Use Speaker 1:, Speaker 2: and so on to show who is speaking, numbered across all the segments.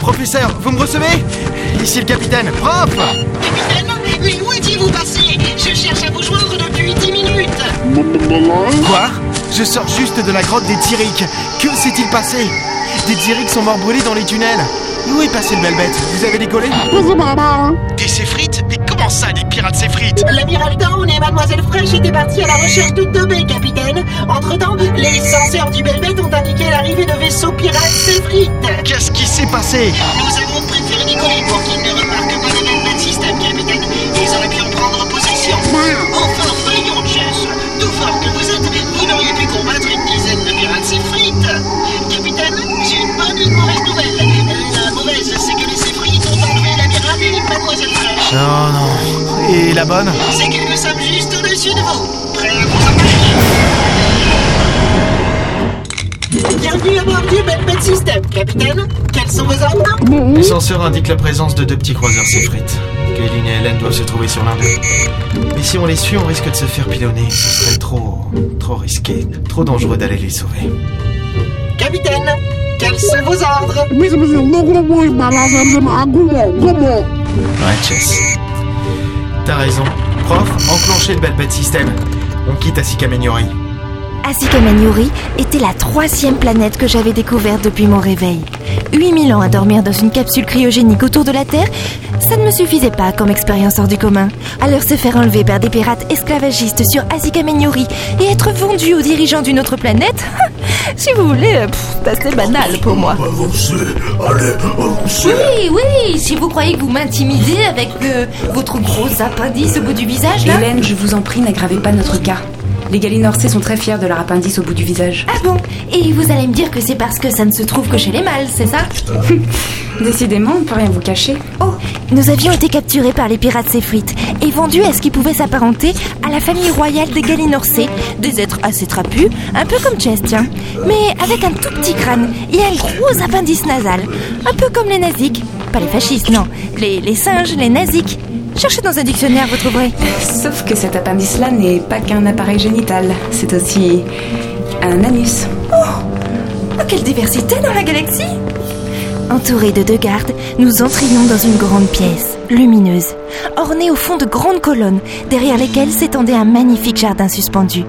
Speaker 1: Professeur, vous me recevez? Ici le capitaine. Prof
Speaker 2: Capitaine, mais où étiez-vous passé Je cherche à vous joindre depuis 10 minutes.
Speaker 1: Quoi? Je sors juste de la grotte des Tyriques. Que s'est-il passé? Des Tyriques sont morts brûlés dans les tunnels. Où est passé le bel bête Vous avez décollé?
Speaker 3: Des séfrites Mais comment ça, des pirates séfrites
Speaker 2: L'amiral Dawn et Mademoiselle Fresh étaient partis à la recherche de deux baies, capitaine. Entre-temps, les censeurs du Belbet ont indiqué de vaisseaux pirates.
Speaker 1: Qu'est-ce qui s'est passé
Speaker 2: Nous avons préféré décoller pour qu'ils ne remarquent pas le Belbet système, capitaine. Ils auraient pu en prendre possession. Enfin, voyons, Jess. Tout fort que vous êtes, vous n'auriez pu combattre une dizaine de pirates frites. Capitaine, j'ai une bonne et une mauvaise nouvelle. La mauvaise, c'est que les séfrites ont enlevé l'amiral et Mademoiselle Fresh.
Speaker 1: Oh non. Et la bonne
Speaker 2: C'est que nous sommes juste au-dessus de vous, prêts à vous embarquer. Du Belbet System, capitaine. Quels sont vos ordres
Speaker 1: Les censeurs indiquent la présence de deux petits croiseurs séfrites. Kaylin et Hélène doivent se trouver sur l'un d'eux. Mais si on les suit, on risque de se faire pilonner. Ce serait trop... trop risqué, trop dangereux d'aller les sauver.
Speaker 2: Capitaine, quels sont vos ordres
Speaker 1: Ouais, Chess. T'as raison. Prof, enclenchez le Belbet System. On quitte Meniori.
Speaker 4: Asika Maniori était la troisième planète que j'avais découverte depuis mon réveil. 8000 ans à dormir dans une capsule cryogénique autour de la Terre, ça ne me suffisait pas comme expérience hors du commun. Alors se faire enlever par des pirates esclavagistes sur Asika Maniori et être vendu aux dirigeants d'une autre planète Si vous voulez, euh, c'est assez banal pour moi.
Speaker 5: Avancez, allez, avancez.
Speaker 4: Oui, oui, si vous croyez que vous m'intimidez avec euh, votre gros appendice au bout du visage, là...
Speaker 6: Hélène, je vous en prie, n'aggravez pas notre cas. Les Galinorsais sont très fiers de leur appendice au bout du visage.
Speaker 4: Ah bon? Et vous allez me dire que c'est parce que ça ne se trouve que chez les mâles, c'est ça?
Speaker 6: Décidément, on peut rien vous cacher.
Speaker 4: Oh, nous avions été capturés par les pirates Séfrites et vendus à ce qui pouvait s'apparenter à la famille royale des Galinorsais, des êtres assez trapus, un peu comme Chess, tiens, mais avec un tout petit crâne et un gros appendice nasal, un peu comme les naziques. Pas les fascistes, non, les, les singes, les naziques. Cherchez dans un dictionnaire, vous trouverez.
Speaker 6: Sauf que cet appendice-là n'est pas qu'un appareil génital, c'est aussi un anus.
Speaker 4: Oh, quelle diversité dans la galaxie Entourés de deux gardes, nous entrions dans une grande pièce, lumineuse, ornée au fond de grandes colonnes, derrière lesquelles s'étendait un magnifique jardin suspendu.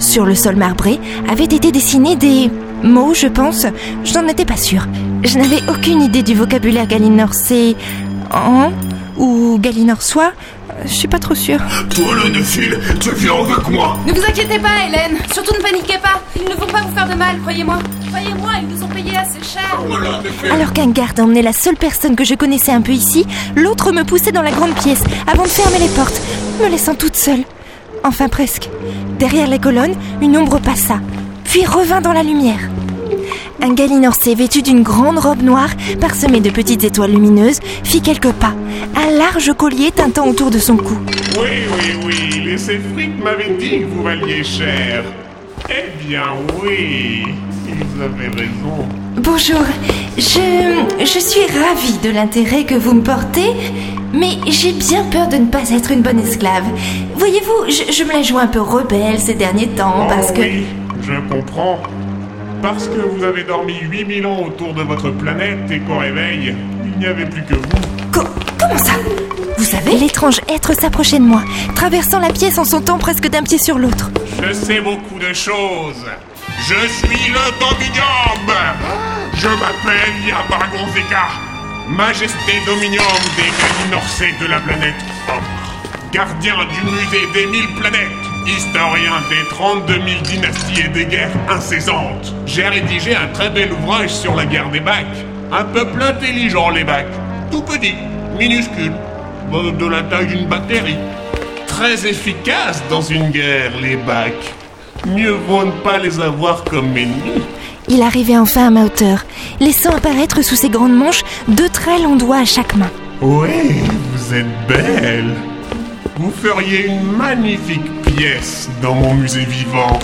Speaker 4: Sur le sol marbré avaient été dessinés des mots, je pense. Je n'en étais pas sûre. Je n'avais aucune idée du vocabulaire galinorsais en ou galinorsois. Je suis pas trop sûre.
Speaker 5: Toi, le Néphile, tu viens avec moi.
Speaker 7: Ne vous inquiétez pas, Hélène. Surtout ne paniquez pas. Ils ne vont pas vous faire de mal, croyez-moi. Croyez-moi, ils nous ont payé assez cher.
Speaker 5: Voilà, Néphile.
Speaker 4: Alors qu'un garde emmenait la seule personne que je connaissais un peu ici, l'autre me poussait dans la grande pièce avant de fermer les portes, me laissant toute seule. Enfin presque. Derrière les colonnes, une ombre passa, puis revint dans la lumière. Un galinorsais vêtu d'une grande robe noire, parsemée de petites étoiles lumineuses, fit quelques pas, un large collier tintant autour de son cou.
Speaker 8: Oui, oui, oui, les séfrites m'avaient dit que vous valiez cher. Eh bien, oui, ils avaient raison.
Speaker 4: Bonjour, je, je suis ravie de l'intérêt que vous me portez, mais j'ai bien peur de ne pas être une bonne esclave. Voyez-vous, je, je me la joue un peu rebelle ces derniers temps parce
Speaker 8: Oh
Speaker 4: que...
Speaker 8: Oui, je comprends. Parce que vous avez dormi 8000 ans autour de votre planète et qu'au réveil, il n'y avait plus que vous.
Speaker 4: Co- comment ça? Vous savez? L'étrange être s'approchait de moi, traversant la pièce en sautant presque d'un pied sur l'autre.
Speaker 8: Je sais beaucoup de choses. Je suis le Dominium. Je m'appelle Yabargon Zeka, Majesté Dominium des Galinorsais de la planète gardien du musée des mille planètes, historien des 32 000 dynasties et des guerres incessantes. J'ai rédigé un très bel ouvrage sur la guerre des bacs. Un peuple intelligent, les bacs. Tout petit, minuscule, de la taille d'une bactérie. Très efficace dans une guerre, les bacs. Mieux vaut ne pas les avoir comme ennemis.
Speaker 4: Il arrivait enfin à ma hauteur, laissant apparaître sous ses grandes manches deux très longs doigts à chaque main.
Speaker 8: Oui, vous êtes belle. Vous feriez une magnifique pièce dans mon musée vivant.